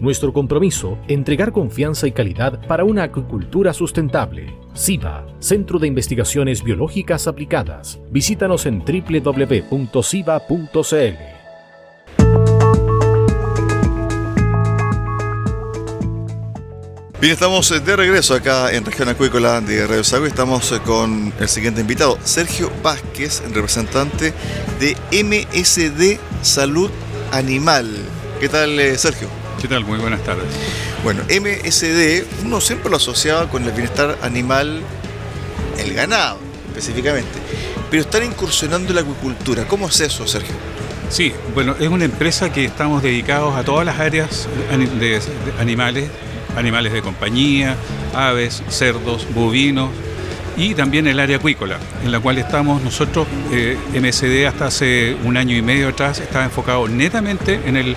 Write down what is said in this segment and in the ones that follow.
Nuestro compromiso, entregar confianza y calidad para una acuicultura sustentable. SIBA, Centro de Investigaciones Biológicas Aplicadas. Visítanos en www.siba.cl. Bien, estamos de regreso acá en Región Acuícola de Radio Sago estamos con el siguiente invitado, Sergio Vázquez, representante de MSD Salud Animal. ¿Qué tal, eh, Sergio? ¿Qué tal? Muy buenas tardes. Bueno, MSD, uno siempre lo asociaba con el bienestar animal, el ganado específicamente, pero están incursionando en la acuicultura. ¿Cómo es eso, Sergio? Sí, bueno, es una empresa que estamos dedicados a todas las áreas de animales animales de compañía, aves, cerdos, bovinos y también el área acuícola, en la cual estamos nosotros, eh, MSD hasta hace un año y medio atrás, estaba enfocado netamente en el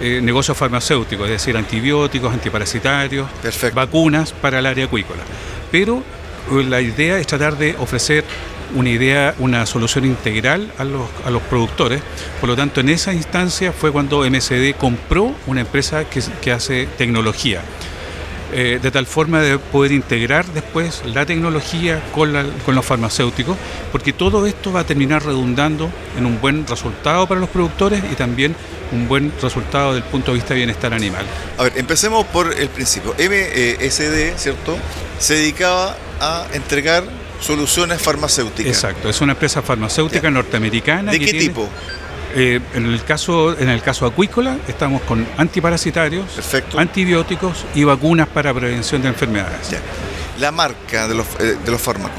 eh, negocio farmacéutico, es decir, antibióticos, antiparasitarios, vacunas para el área acuícola. Pero eh, la idea es tratar de ofrecer una idea, una solución integral a los, a los productores. Por lo tanto, en esa instancia fue cuando MSD compró una empresa que, que hace tecnología. Eh, de tal forma de poder integrar después la tecnología con, con, los farmacéuticos, porque todo esto va a terminar redundando en un buen resultado para los productores y también un buen resultado desde el punto de vista de bienestar animal. A ver, empecemos por el principio. MSD, ¿cierto? Se dedicaba a entregar soluciones farmacéuticas. Exacto, es una empresa farmacéutica norteamericana. ¿De qué tipo? Eh, en, el caso, en el caso acuícola estamos con antiparasitarios, antibióticos y vacunas para prevención de enfermedades. La marca de los, eh, de los fármacos.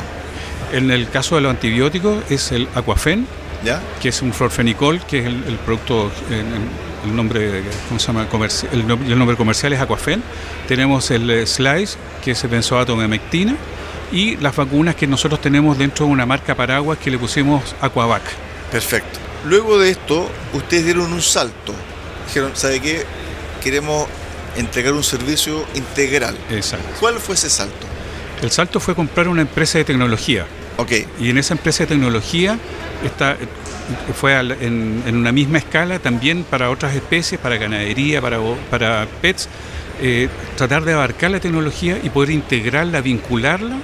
En el caso de los antibióticos es el Aquafen, ¿Ya? que es un florfenicol, que es el, producto, el, nombre, ¿cómo se llama? el, nombre comercial es Aquafen. Tenemos el eh, Slice, que es el benzoatomemectina, y las vacunas que nosotros tenemos dentro de una marca paraguas que le pusimos Aquavac. Perfecto. Luego de esto, ustedes dieron un salto. Dijeron, ¿sabe qué? Queremos entregar un servicio integral. Exacto. ¿Cuál fue ese salto? El salto fue comprar una empresa de tecnología. Ok. Y en esa empresa de tecnología está, fue en, una misma escala también para otras especies, para ganadería, para, para pets, eh, tratar de abarcar la tecnología y poder integrarla, vincularla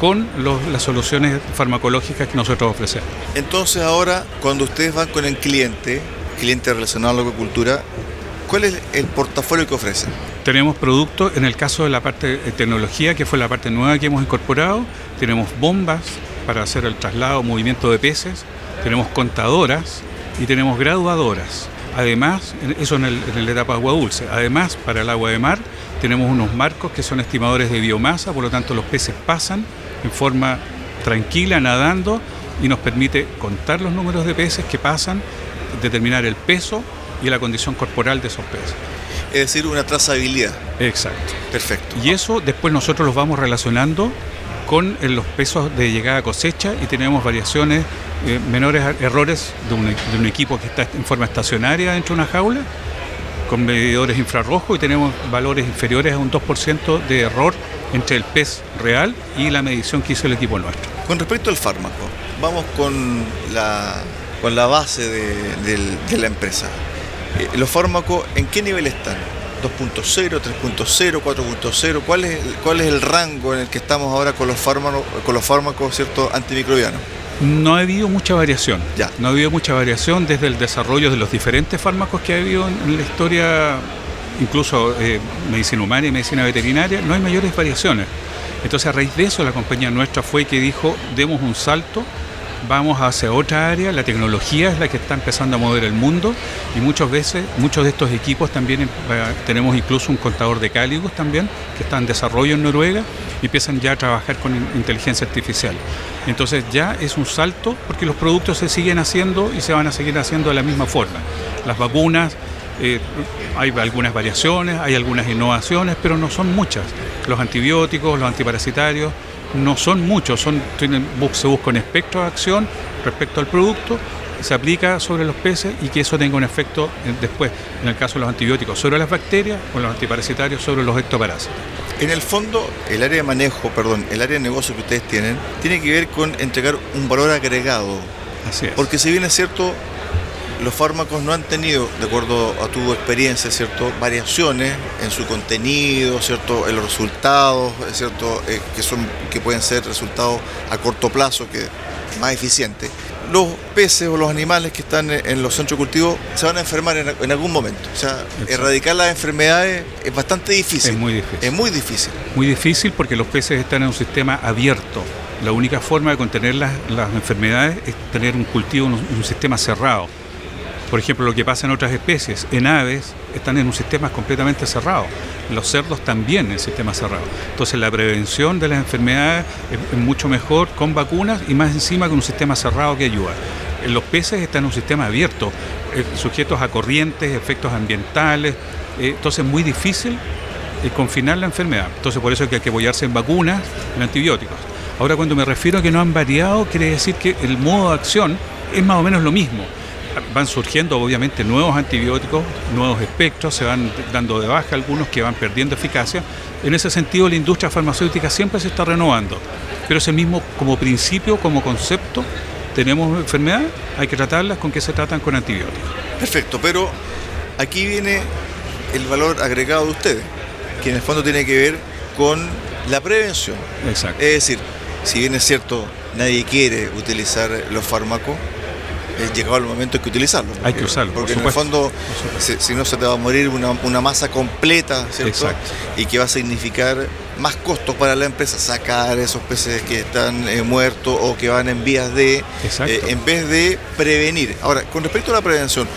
con las soluciones farmacológicas que nosotros ofrecemos. Entonces ahora, cuando ustedes van con el cliente, cliente relacionado a la agricultura, ¿cuál es el portafolio que ofrecen? Tenemos productos, en el caso de la parte de tecnología, que fue la parte nueva que hemos incorporado, tenemos bombas para hacer el traslado, movimiento de peces, tenemos contadoras y tenemos graduadoras. Además, eso en, en la etapa agua dulce. Además, para el agua de mar, tenemos unos marcos que son estimadores de biomasa, por lo tanto los peces pasan en forma tranquila, nadando, y nos permite contar los números de peces que pasan, determinar el peso y la condición corporal de esos peces. Es decir, una trazabilidad. Exacto. Perfecto. Y eso después nosotros los vamos relacionando con eh, los pesos de llegada a cosecha y tenemos variaciones, eh, menores errores de un, de un equipo que está en forma estacionaria dentro de una jaula con medidores infrarrojos y tenemos valores inferiores a un 2% de error entre el pez real y la medición que hizo el equipo nuestro. Con respecto al fármaco, vamos con la, con la base de, la empresa. Eh, ¿Los fármacos en qué nivel están? 2.0, 3.0, 4.0, ¿cuál es, ¿cuál es el rango en el que estamos ahora con los fármacos, con los fármacos ¿cierto? antimicrobianos? No ha habido mucha variación. Ya. No ha habido mucha variación desde el desarrollo de los diferentes fármacos que ha habido en la historia incluso eh, medicina humana y medicina veterinaria, no hay mayores variaciones. Entonces a raíz de eso la compañía nuestra fue que dijo, demos un salto vamos hacia otra área, la tecnología es la que está empezando a mover el mundo y muchas veces, muchos de estos equipos también, eh, tenemos incluso un contador de cáligos también, que está en desarrollo en Noruega y empiezan ya a trabajar con inteligencia artificial. Entonces ya es un salto porque los productos se siguen haciendo y se van a seguir haciendo de la misma forma. Las vacunas, eh, hay algunas variaciones, hay algunas innovaciones, pero no son muchas. Los antibióticos, los antiparasitarios, no son muchos, son, se busca un espectro de acción respecto al producto, se aplica sobre los peces y que eso tenga un efecto después, en el caso de los antibióticos, sobre las bacterias o los antiparasitarios sobre los ectoparásitos. En el fondo, el área de manejo, perdón, el área de negocio que ustedes tienen, tiene que ver con entregar un valor agregado. Así es. Porque si bien es cierto, los fármacos no han tenido, de acuerdo a tu experiencia, ¿cierto? variaciones en su contenido, ¿cierto? en los resultados, ¿cierto? Eh, que, son, que pueden ser resultados a corto plazo, que más eficientes. Los peces o los animales que están en los centros de cultivo se van a enfermar en, algún momento. O sea, erradicar las enfermedades es bastante difícil. Es muy difícil. Es muy difícil. Muy difícil porque los peces están en un sistema abierto. La única forma de contener las, enfermedades es tener un cultivo, un sistema cerrado por ejemplo, lo que pasa en otras especies, en aves, están en un sistema completamente cerrado. Los cerdos también en sistema cerrado. Entonces la prevención de las enfermedades es, mucho mejor con vacunas y más encima con un sistema cerrado que ayuda. Los peces están en un sistema abierto, eh, sujetos a corrientes, efectos ambientales. Eh, entonces es muy difícil eh, confinar la enfermedad. Entonces por eso hay que apoyarse en vacunas, en antibióticos. Ahora cuando me refiero a que no han variado, quiere decir que el modo de acción es más o menos lo mismo van surgiendo obviamente nuevos antibióticos, nuevos espectros, se van dando de baja algunos que van perdiendo eficacia. En ese sentido, la industria farmacéutica siempre se está renovando, pero ese mismo como principio, como concepto, tenemos enfermedades, hay que tratarlas con que se tratan con antibióticos. Perfecto, pero aquí viene el valor agregado de ustedes, que en el fondo tiene que ver con la prevención. Exacto. Es decir, si bien es cierto, nadie quiere utilizar los fármacos, llegado el momento hay que utilizarlo. Hay que usarlo. Porque en el fondo, si, no se te va a morir una, masa completa, ¿cierto? Y que va a significar más costos para la empresa sacar esos peces que están eh, muertos o que van en vías de, eh, en vez de prevenir. Ahora, con respecto a la prevención,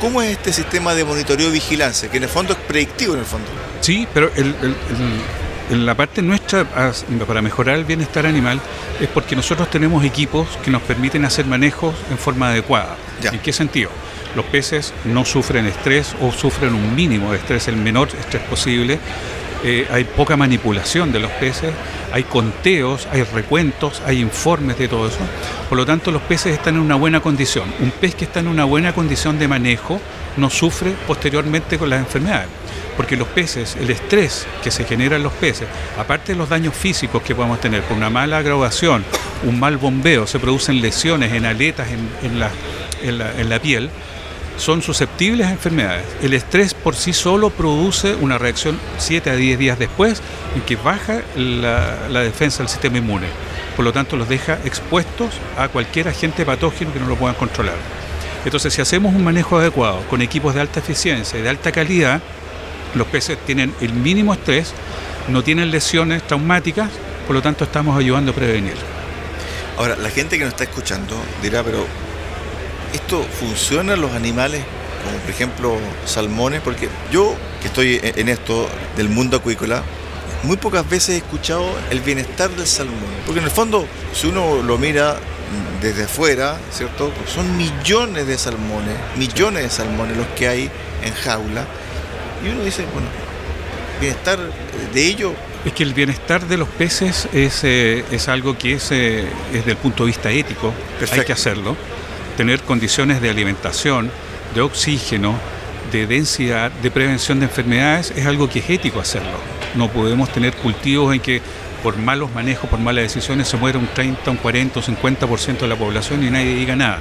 ¿cómo es este sistema de monitoreo y vigilancia? Que en el fondo es predictivo en el fondo. Sí, pero el en la parte nuestra para mejorar el bienestar animal es porque nosotros tenemos equipos que nos permiten hacer manejos en forma adecuada. ¿En qué sentido? Los peces no sufren estrés o sufren un mínimo de estrés, el menor estrés posible. Eh, hay poca manipulación de los peces, hay conteos, hay recuentos, hay informes de todo eso. Por lo tanto, los peces están en una buena condición. Un pez que está en una buena condición de manejo no sufre posteriormente con las enfermedades porque los peces, el estrés que se genera en los peces, aparte de los daños físicos que podemos tener por una mala graduación, un mal bombeo, se producen lesiones en aletas, en, la, piel, son susceptibles a enfermedades. El estrés por sí solo produce una reacción 7 a 10 días después en que baja la, defensa del sistema inmune. Por lo tanto, los deja expuestos a cualquier agente patógeno que no lo puedan controlar. Entonces, si hacemos un manejo adecuado con equipos de alta eficiencia y de alta calidad, los peces tienen el mínimo estrés, no tienen lesiones traumáticas, por lo tanto estamos ayudando a prevenir. Ahora, la gente que nos está escuchando dirá, pero ¿esto funciona en los animales? Como por ejemplo salmones, porque yo que estoy en esto del mundo acuícola, muy pocas veces he escuchado el bienestar del salmón. Porque en el fondo, si uno lo mira desde afuera, ¿cierto? son millones de salmones, millones de salmones los que hay en jaula y uno dice, bueno, bienestar de ellos. Es que el bienestar de los peces es, eh, es algo que es, eh, desde el punto de vista ético, hay que hacerlo. Tener condiciones de alimentación, de oxígeno, de densidad, de prevención de enfermedades, es algo que es ético hacerlo. No podemos tener cultivos en que por malos manejos, por malas decisiones, se muera un 30, un 40 o 50% de la población y nadie diga nada.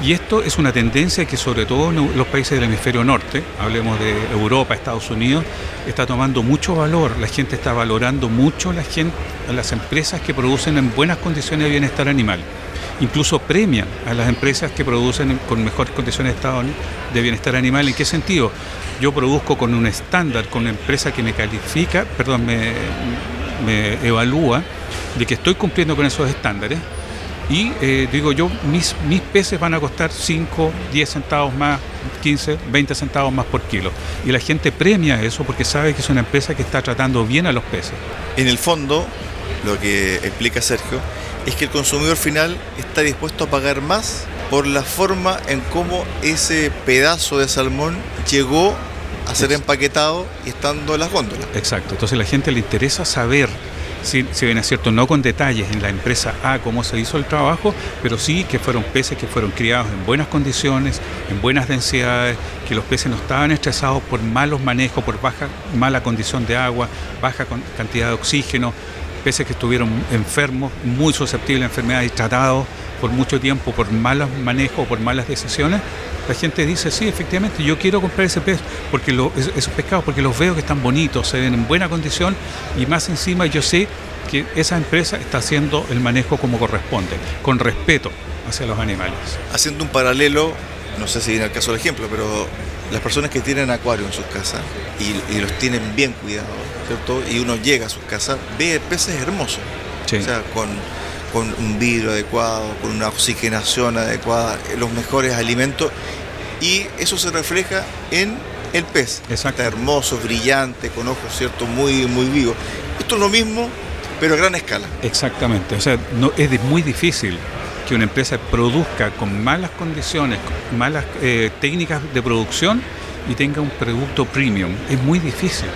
Y esto es una tendencia que sobre todo en los países del hemisferio norte, hablemos de Europa, Estados Unidos, está tomando mucho valor. La gente está valorando mucho las empresas que producen en buenas condiciones de bienestar animal. Incluso premian a las empresas que producen con mejores condiciones de bienestar animal. ¿En qué sentido? Yo produzco con un estándar, con una empresa que me califica, perdón, me, me evalúa de que estoy cumpliendo con esos estándares Y eh, digo yo, mis, mis peces van a costar 5, 10 centavos más, 15, 20 centavos más por kilo. Y la gente premia eso porque sabe que es una empresa que está tratando bien a los peces. En el fondo, lo que explica Sergio, es que el consumidor final está dispuesto a pagar más por la forma en cómo ese pedazo de salmón llegó a ser empaquetado y estando en las góndolas. Exacto, entonces a la gente le interesa saber si, bien es cierto, no con detalles en la empresa A cómo se hizo el trabajo, pero sí que fueron peces que fueron criados en buenas condiciones, en buenas densidades, que los peces no estaban estresados por malos manejos, por baja, mala condición de agua, baja cantidad de oxígeno, peces que estuvieron enfermos, muy susceptibles a enfermedades y tratados por mucho tiempo por malos manejos, por malas decisiones, la gente dice, sí, efectivamente, yo quiero comprar ese pez, porque esos pescados, porque los veo que están bonitos, se ven en buena condición y más encima yo sé que esa empresa está haciendo el manejo como corresponde, con respeto hacia los animales. Haciendo un paralelo, no sé si viene el caso del ejemplo, pero las personas que tienen acuario en sus casas y, los tienen bien cuidados, ¿cierto? Y uno llega a sus casas, ve peces hermosos. O sea, con con un vidrio adecuado, con una oxigenación adecuada, los mejores alimentos y eso se refleja en el pez. Está hermoso, brillante, con ojos cierto muy muy vivos. Esto es lo mismo, pero a gran escala. Exactamente, o sea, no es muy difícil que una empresa produzca con malas condiciones, con malas eh, técnicas de producción y tenga un producto premium. Es muy difícil.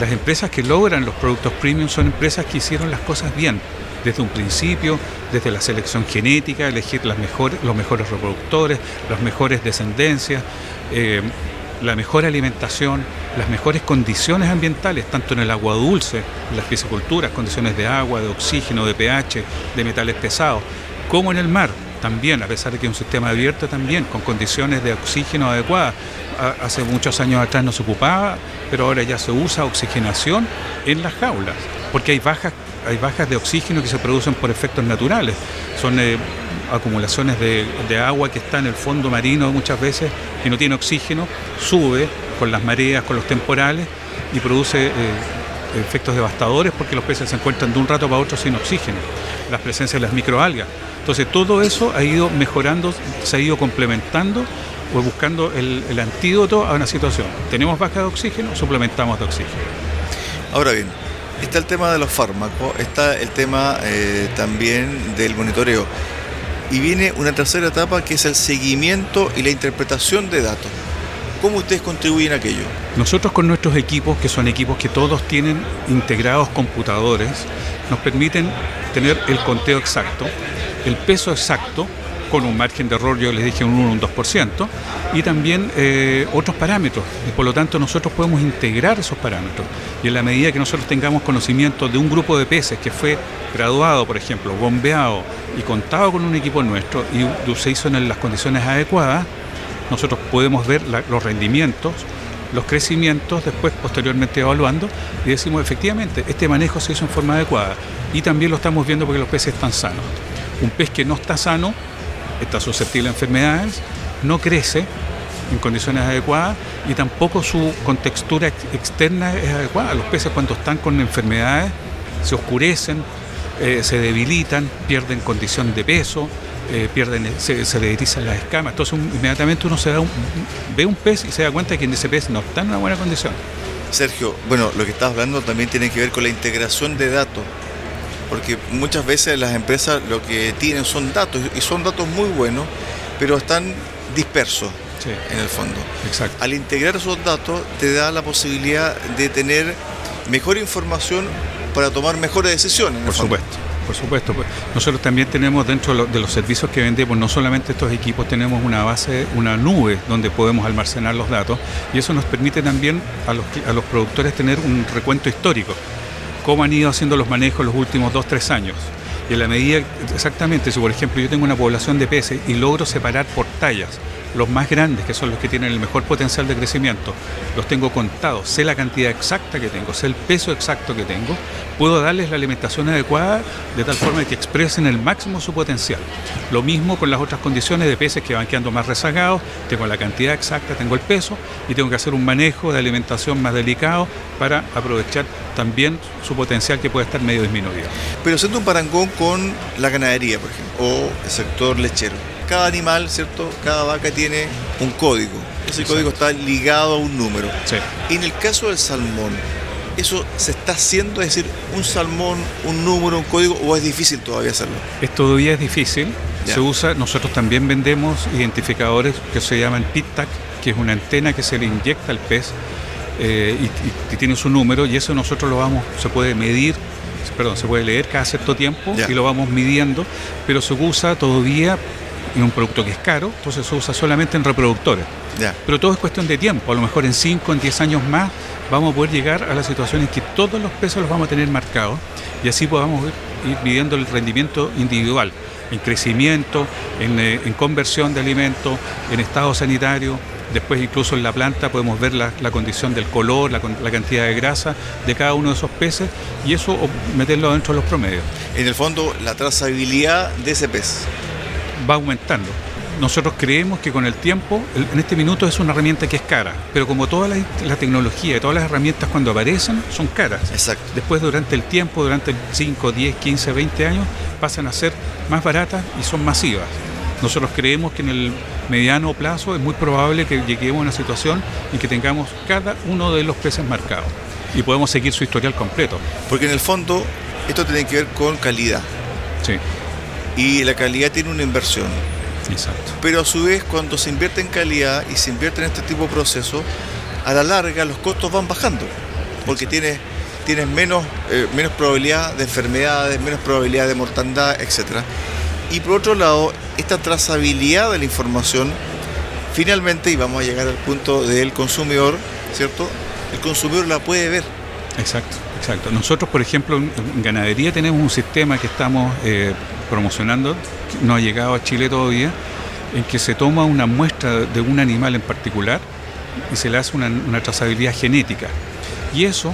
Las empresas que logran los productos premium son empresas que hicieron las cosas bien desde un principio, desde la selección genética, elegir las mejores, los mejores reproductores, las mejores descendencias, eh, la mejor alimentación, las mejores condiciones ambientales, tanto en el agua dulce, en las pisciculturas, condiciones de agua, de oxígeno, de pH, de metales pesados, como en el mar también, a pesar de que es un sistema abierto también, con condiciones de oxígeno adecuadas. Hace muchos años atrás no se ocupaba, pero ahora ya se usa oxigenación en las jaulas, porque hay bajas hay bajas de oxígeno que se producen por efectos naturales. Son eh, acumulaciones de, agua que está en el fondo marino muchas veces y no tiene oxígeno, sube con las mareas, con los temporales y produce eh, efectos devastadores porque los peces se encuentran de un rato para otro sin oxígeno. La presencia de las microalgas. Entonces todo eso ha ido mejorando, se ha ido complementando o buscando el, el antídoto a una situación. Tenemos baja de oxígeno, suplementamos de oxígeno. Ahora bien, está el tema de los fármacos, está el tema eh, también del monitoreo. Y viene una tercera etapa que es el seguimiento y la interpretación de datos. ¿Cómo ustedes contribuyen a aquello? Nosotros con nuestros equipos, que son equipos que todos tienen integrados computadores, nos permiten tener el conteo exacto, el peso exacto con un margen de error, yo les dije un 1 un 2%, y también eh, otros parámetros. Y por lo tanto nosotros podemos integrar esos parámetros. Y en la medida que nosotros tengamos conocimiento de un grupo de peces que fue graduado, por ejemplo, bombeado y contado con un equipo nuestro y se hizo en las condiciones adecuadas, nosotros podemos ver los rendimientos, los crecimientos, después posteriormente evaluando y decimos efectivamente, este manejo se hizo en forma adecuada y también lo estamos viendo porque los peces están sanos. Un pez que no está sano está susceptible a enfermedades, no crece en condiciones adecuadas y tampoco su contextura externa es adecuada. Los peces cuando están con enfermedades se oscurecen, eh, se debilitan, pierden condición de peso, eh, pierden, se, se le las escamas. Entonces inmediatamente uno se da ve un pez y se da cuenta de que ese pez no está en una buena condición. Sergio, bueno, lo que estás hablando también tiene que ver con la integración de datos porque muchas veces las empresas lo que tienen son datos y son datos muy buenos, pero están dispersos en el fondo. Exacto. Al integrar esos datos te da la posibilidad de tener mejor información para tomar mejores decisiones. Por supuesto. Por supuesto, pues. nosotros también tenemos dentro de los servicios que vendemos, no solamente estos equipos, tenemos una base, una nube donde podemos almacenar los datos y eso nos permite también a los, a los productores tener un recuento histórico cómo han ido haciendo los manejos los últimos dos, tres años. Y en la medida, exactamente, si por ejemplo yo tengo una población de peces y logro separar por tallas los más grandes, que son los que tienen el mejor potencial de crecimiento, los tengo contados, sé la cantidad exacta que tengo, sé el peso exacto que tengo, puedo darles la alimentación adecuada de tal forma que expresen el máximo su potencial. Lo mismo con las otras condiciones de peces que van quedando más rezagados, tengo la cantidad exacta, tengo el peso y tengo que hacer un manejo de alimentación más delicado para aprovechar también su potencial que puede estar medio disminuido. Pero haciendo un parangón con la ganadería, por ejemplo, o el sector lechero. Cada animal, ¿cierto? Cada vaca tiene un código. Ese código está ligado a un número. Sí. En el caso del salmón, ¿eso se está haciendo? Es decir, un salmón, un número, un código, o es difícil todavía hacerlo? Es todavía es difícil. Ya. Se usa, nosotros también vendemos identificadores que se llaman PIT-TAC, que es una antena que se le inyecta al pez eh, y, y- y tiene su número y eso nosotros lo vamos, se puede medir, perdón, se puede leer cada cierto tiempo Ya. y lo vamos midiendo, pero se usa todavía en un producto que es caro, entonces se usa solamente en reproductores. Ya. Pero todo es cuestión de tiempo. A lo mejor en 5, en 10 años más vamos a poder llegar a la situación en que todos los pesos los vamos a tener marcados y así podamos ir, midiendo el rendimiento individual en crecimiento, en, eh, en conversión de alimentos, en estado sanitario. Después incluso en la planta podemos ver la, la condición del color, la, cantidad de grasa de cada uno de esos peces y eso meterlo dentro de los promedios. En el fondo, la trazabilidad de ese pez. Va aumentando. Nosotros creemos que con el tiempo, el- en este minuto es una herramienta que es cara, pero como toda la, la tecnología y todas las herramientas cuando aparecen son caras. Exacto. Después durante el tiempo, durante 5, 10, 15, 20 años, pasan a ser más baratas y son masivas. Nosotros creemos que en el mediano plazo es muy probable que lleguemos a una situación en que tengamos cada uno de los peces marcados y podemos seguir su historial completo. Porque en el fondo, esto tiene que ver con calidad. Sí, Y la calidad tiene una inversión. exacto. Pero a su vez, cuando se invierte en calidad y se invierte en este tipo de procesos, a la larga los costos van bajando. Porque tienes, tienes menos, eh, menos probabilidad de enfermedades, menos probabilidad de mortandad, etc. Y por otro lado, esta trazabilidad de la información, finalmente, y vamos a llegar al punto del consumidor, ¿cierto? El consumidor la puede ver. Exacto, exacto. Nosotros, por ejemplo, en ganadería tenemos un sistema que estamos eh, promocionando, no ha llegado a Chile todavía, en que se toma una muestra de un animal en particular y se le hace una, trazabilidad genética. Y eso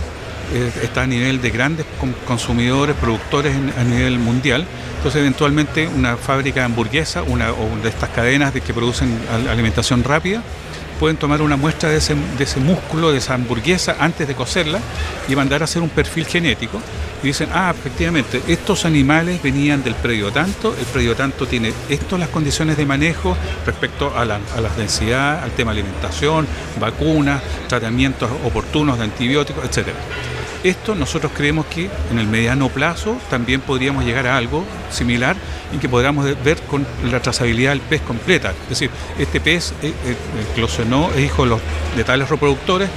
eh, está a nivel de grandes consumidores, productores a nivel mundial. Entonces, eventualmente, una fábrica de hamburguesa una, o de estas cadenas de que producen al- alimentación rápida pueden tomar una muestra de ese, de ese músculo, de esa hamburguesa, antes de cocerla y mandar a hacer un perfil genético. Y dicen, ah, efectivamente, estos animales venían del predio tanto, el predio tanto tiene esto las condiciones de manejo respecto a la, a la densidad, al tema alimentación, vacunas, tratamientos oportunos de antibióticos, etcétera. Esto nosotros creemos que en el mediano plazo también podríamos llegar a algo similar en que podamos ver con la trazabilidad del pez completa. Es decir, este pez eh, eh, eclosionó, es hijo de, los, de tales reproductores,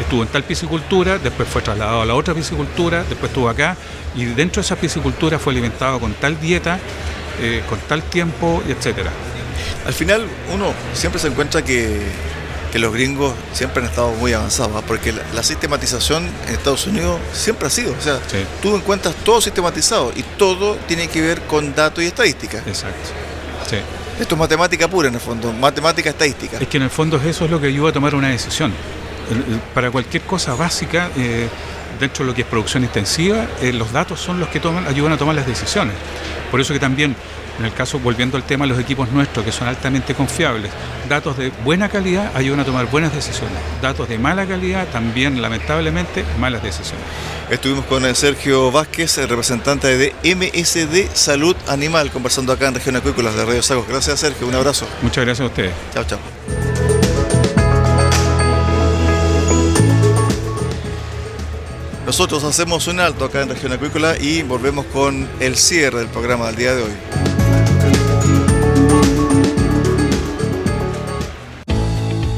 estuvo en tal piscicultura, después fue trasladado a la otra piscicultura, después estuvo acá y dentro de esa piscicultura fue alimentado con tal dieta, eh, con tal tiempo, etcétera. Al final uno siempre se encuentra que, que los gringos siempre han estado muy avanzados, porque la, la sistematización en Estados Unidos siempre ha sido, o sea, Sí. tú encuentras todo sistematizado y todo tiene que ver con datos y estadística. Exacto. Sí. Esto es matemática pura en el fondo, matemática estadística. Es que en el fondo eso es lo que ayuda a tomar una decisión. Para cualquier cosa básica, eh, dentro de lo que es producción extensiva, eh, los datos son los que toman, ayudan a tomar las decisiones. Por eso que también, en el caso, volviendo al tema de los equipos nuestros, que son altamente confiables, datos de buena calidad ayudan a tomar buenas decisiones. Datos de mala calidad también, lamentablemente, malas decisiones. Estuvimos con el Sergio Vázquez, el representante de MSD Salud Animal, conversando acá en Región Acuícolas de Radio Sagos. Gracias Sergio, un abrazo. Muchas gracias a ustedes. Chao, chao. Nosotros hacemos un alto acá en Región Acuícola y volvemos con el cierre del programa del día de hoy.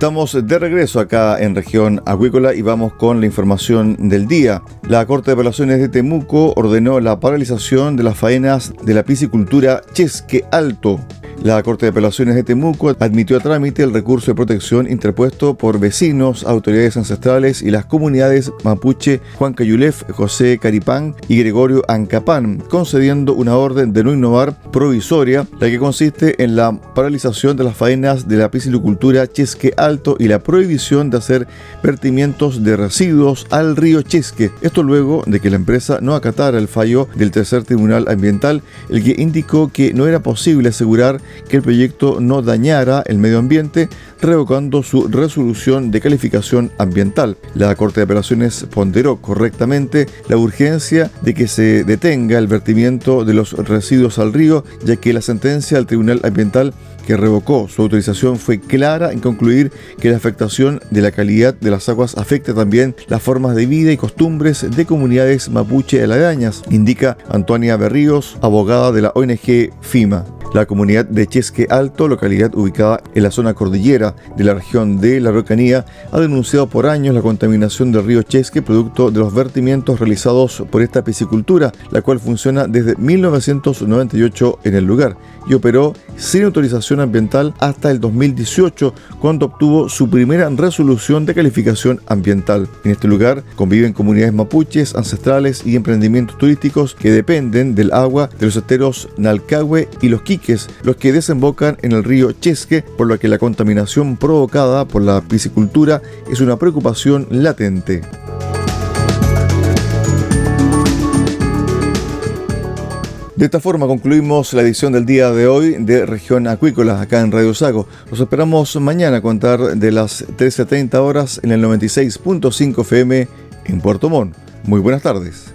Estamos de regreso acá en región acuícola y vamos con la información del día. La Corte de Apelaciones de Temuco ordenó la paralización de las faenas de la piscicultura Chesque Alto la Corte de Apelaciones de Temuco admitió a trámite el recurso de protección interpuesto por vecinos, autoridades ancestrales y las comunidades mapuche Juan Cayulef, José Caripán y Gregorio Ancapán, concediendo una orden de no innovar provisoria, la que consiste en la paralización de las faenas de la piscicultura Chesque Alto y la prohibición de hacer vertimientos de residuos al río Chesque. Esto luego de que la empresa no acatara el fallo del tercer tribunal ambiental, el que indicó que no era posible asegurar que el proyecto no dañara el medio ambiente, revocando su resolución de calificación ambiental. La Corte de Apelaciones ponderó correctamente la urgencia de que se detenga el vertimiento de los residuos al río, ya que la sentencia del Tribunal Ambiental que revocó su autorización fue clara en concluir que la afectación de la calidad de las aguas afecta también las formas de vida y costumbres de comunidades mapuche aledañas, indica Antonia Berríos, abogada de la ONG FIMA. La comunidad de Chesque Alto, localidad ubicada en la zona cordillera de la región de La Rocanía, ha denunciado por años la contaminación del río Chesque producto de los vertimientos realizados por esta piscicultura, la cual funciona desde 1998 en el lugar y operó sin autorización ambiental hasta el 2018, cuando obtuvo su primera resolución de calificación ambiental. En este lugar conviven comunidades mapuches, ancestrales y emprendimientos turísticos que dependen del agua de los esteros Nalcahue y los Los que desembocan en el río Chesque, por lo que la contaminación provocada por la piscicultura es una preocupación latente. De esta forma concluimos la edición del día de hoy de Región Acuícola acá en Radio Sago. Los esperamos mañana a contar de las 13.30 horas en el 96.5 FM en Puerto Montt. Muy buenas tardes.